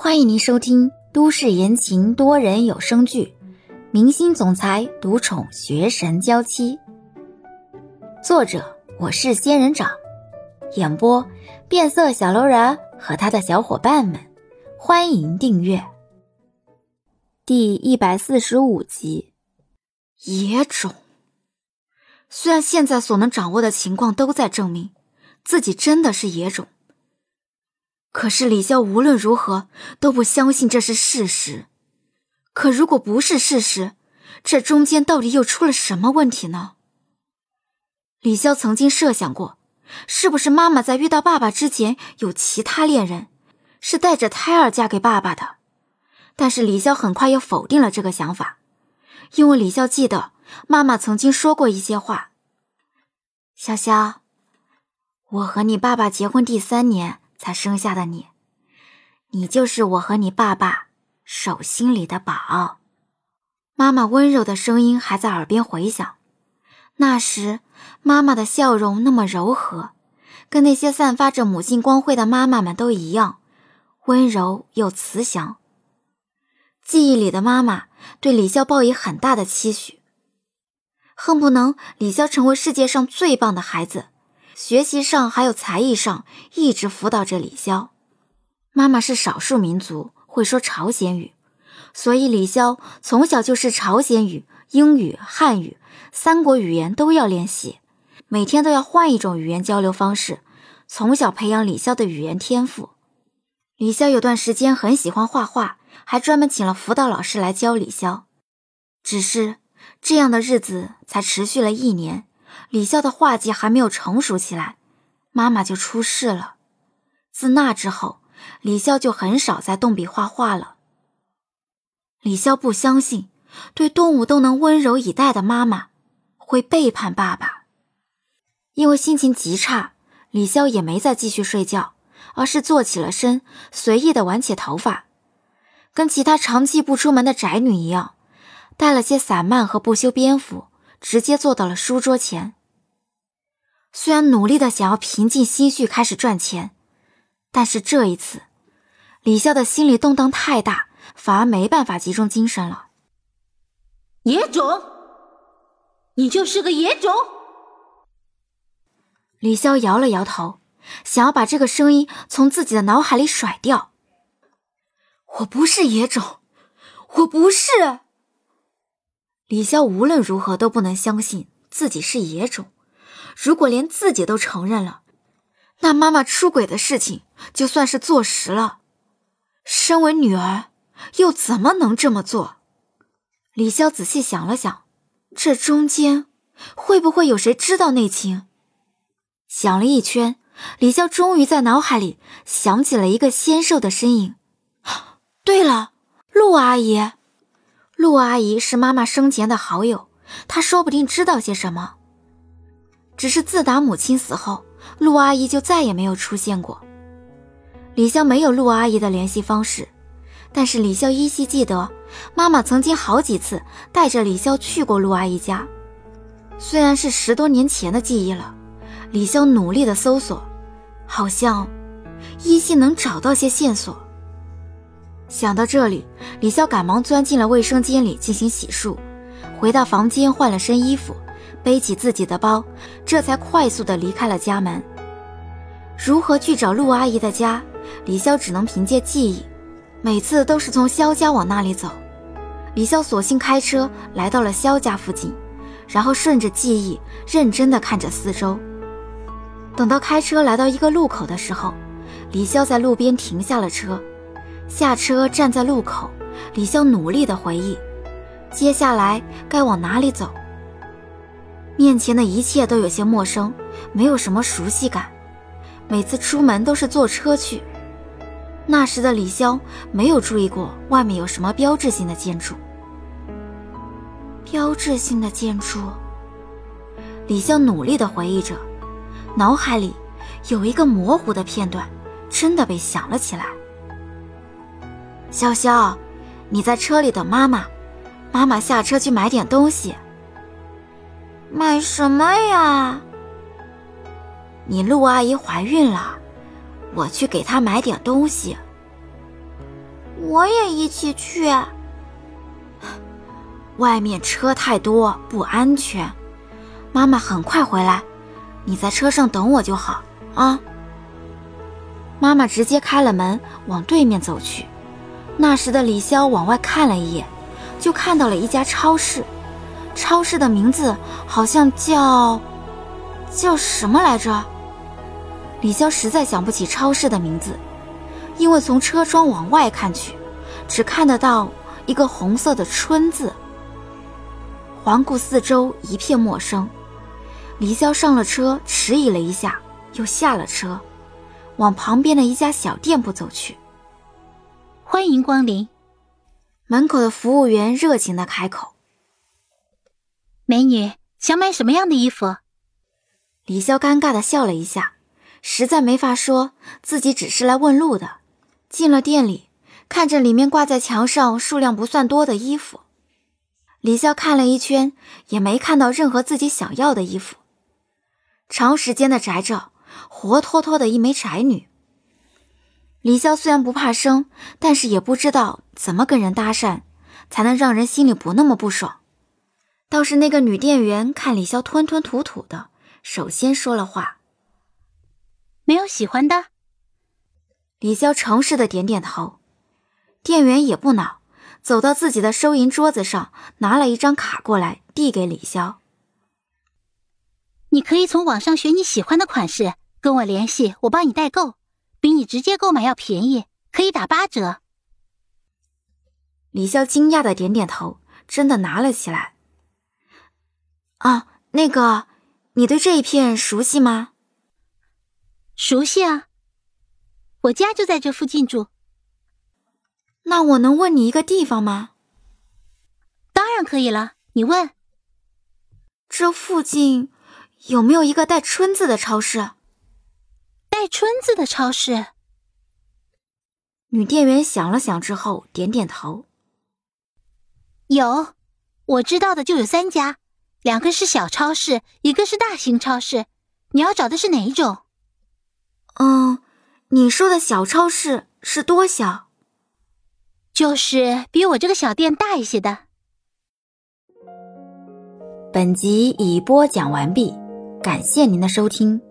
欢迎您收听都市言情多人有声剧《明星总裁独宠学神娇妻》，作者我是仙人掌，演播变色小楼人和他的小伙伴们。欢迎订阅第一百四十五集。野种，虽然现在所能掌握的情况都在证明自己真的是野种。可是李潇无论如何都不相信这是事实。可如果不是事实，这中间到底又出了什么问题呢？李潇曾经设想过，是不是妈妈在遇到爸爸之前有其他恋人，是带着胎儿嫁给爸爸的？但是李潇很快又否定了这个想法，因为李潇记得妈妈曾经说过一些话：“潇潇，我和你爸爸结婚第三年。”才生下的你，你就是我和你爸爸手心里的宝。妈妈温柔的声音还在耳边回响。那时，妈妈的笑容那么柔和，跟那些散发着母性光辉的妈妈们都一样，温柔又慈祥。记忆里的妈妈对李潇抱以很大的期许，恨不能李潇成为世界上最棒的孩子。学习上还有才艺上，一直辅导着李潇。妈妈是少数民族，会说朝鲜语，所以李潇从小就是朝鲜语、英语、汉语三国语言都要练习，每天都要换一种语言交流方式，从小培养李潇的语言天赋。李潇有段时间很喜欢画画，还专门请了辅导老师来教李潇。只是这样的日子才持续了一年。李潇的画技还没有成熟起来，妈妈就出事了。自那之后，李潇就很少再动笔画画了。李潇不相信，对动物都能温柔以待的妈妈会背叛爸爸。因为心情极差，李潇也没再继续睡觉，而是坐起了身，随意的挽起头发，跟其他长期不出门的宅女一样，带了些散漫和不修边幅。直接坐到了书桌前。虽然努力的想要平静心绪，开始赚钱，但是这一次，李潇的心理动荡太大，反而没办法集中精神了。野种，你就是个野种！李潇摇了摇头，想要把这个声音从自己的脑海里甩掉。我不是野种，我不是。李潇无论如何都不能相信自己是野种。如果连自己都承认了，那妈妈出轨的事情就算是坐实了。身为女儿，又怎么能这么做？李潇仔细想了想，这中间会不会有谁知道内情？想了一圈，李潇终于在脑海里想起了一个纤瘦的身影。对了，陆阿姨。陆阿姨是妈妈生前的好友，她说不定知道些什么。只是自打母亲死后，陆阿姨就再也没有出现过。李潇没有陆阿姨的联系方式，但是李潇依稀记得，妈妈曾经好几次带着李潇去过陆阿姨家。虽然是十多年前的记忆了，李潇努力的搜索，好像依稀能找到些线索。想到这里，李潇赶忙钻进了卫生间里进行洗漱，回到房间换了身衣服，背起自己的包，这才快速的离开了家门。如何去找陆阿姨的家？李潇只能凭借记忆，每次都是从肖家往那里走。李潇索性开车来到了肖家附近，然后顺着记忆认真的看着四周。等到开车来到一个路口的时候，李潇在路边停下了车。下车，站在路口，李潇努力的回忆，接下来该往哪里走？面前的一切都有些陌生，没有什么熟悉感。每次出门都是坐车去。那时的李潇没有注意过外面有什么标志性的建筑。标志性的建筑。李潇努力的回忆着，脑海里有一个模糊的片段，真的被想了起来。潇潇，你在车里等妈妈，妈妈下车去买点东西。买什么呀？你陆阿姨怀孕了，我去给她买点东西。我也一起去。外面车太多，不安全。妈妈很快回来，你在车上等我就好啊。妈妈直接开了门，往对面走去。那时的李潇往外看了一眼，就看到了一家超市。超市的名字好像叫……叫什么来着？李潇实在想不起超市的名字，因为从车窗往外看去，只看得到一个红色的“春”字。环顾四周，一片陌生。李潇上了车，迟疑了一下，又下了车。往旁边的一家小店铺走去。欢迎光临。门口的服务员热情的开口：“美女，想买什么样的衣服？”李潇尴尬的笑了一下，实在没法说自己只是来问路的。进了店里，看着里面挂在墙上数量不算多的衣服，李潇看了一圈，也没看到任何自己想要的衣服。长时间的宅着。活脱脱的一枚宅女。李潇虽然不怕生，但是也不知道怎么跟人搭讪，才能让人心里不那么不爽。倒是那个女店员看李潇吞吞吐吐的，首先说了话：“没有喜欢的。”李潇诚实的点点头。店员也不恼，走到自己的收银桌子上，拿了一张卡过来，递给李潇：“你可以从网上选你喜欢的款式。”跟我联系，我帮你代购，比你直接购买要便宜，可以打八折。李潇惊讶的点点头，真的拿了起来。啊，那个，你对这一片熟悉吗？熟悉啊，我家就在这附近住。那我能问你一个地方吗？当然可以了，你问。这附近有没有一个带“春”字的超市？带“春”字的超市，女店员想了想之后点点头。有，我知道的就有三家，两个是小超市，一个是大型超市。你要找的是哪一种？嗯，你说的小超市是多小？就是比我这个小店大一些的。本集已播讲完毕，感谢您的收听。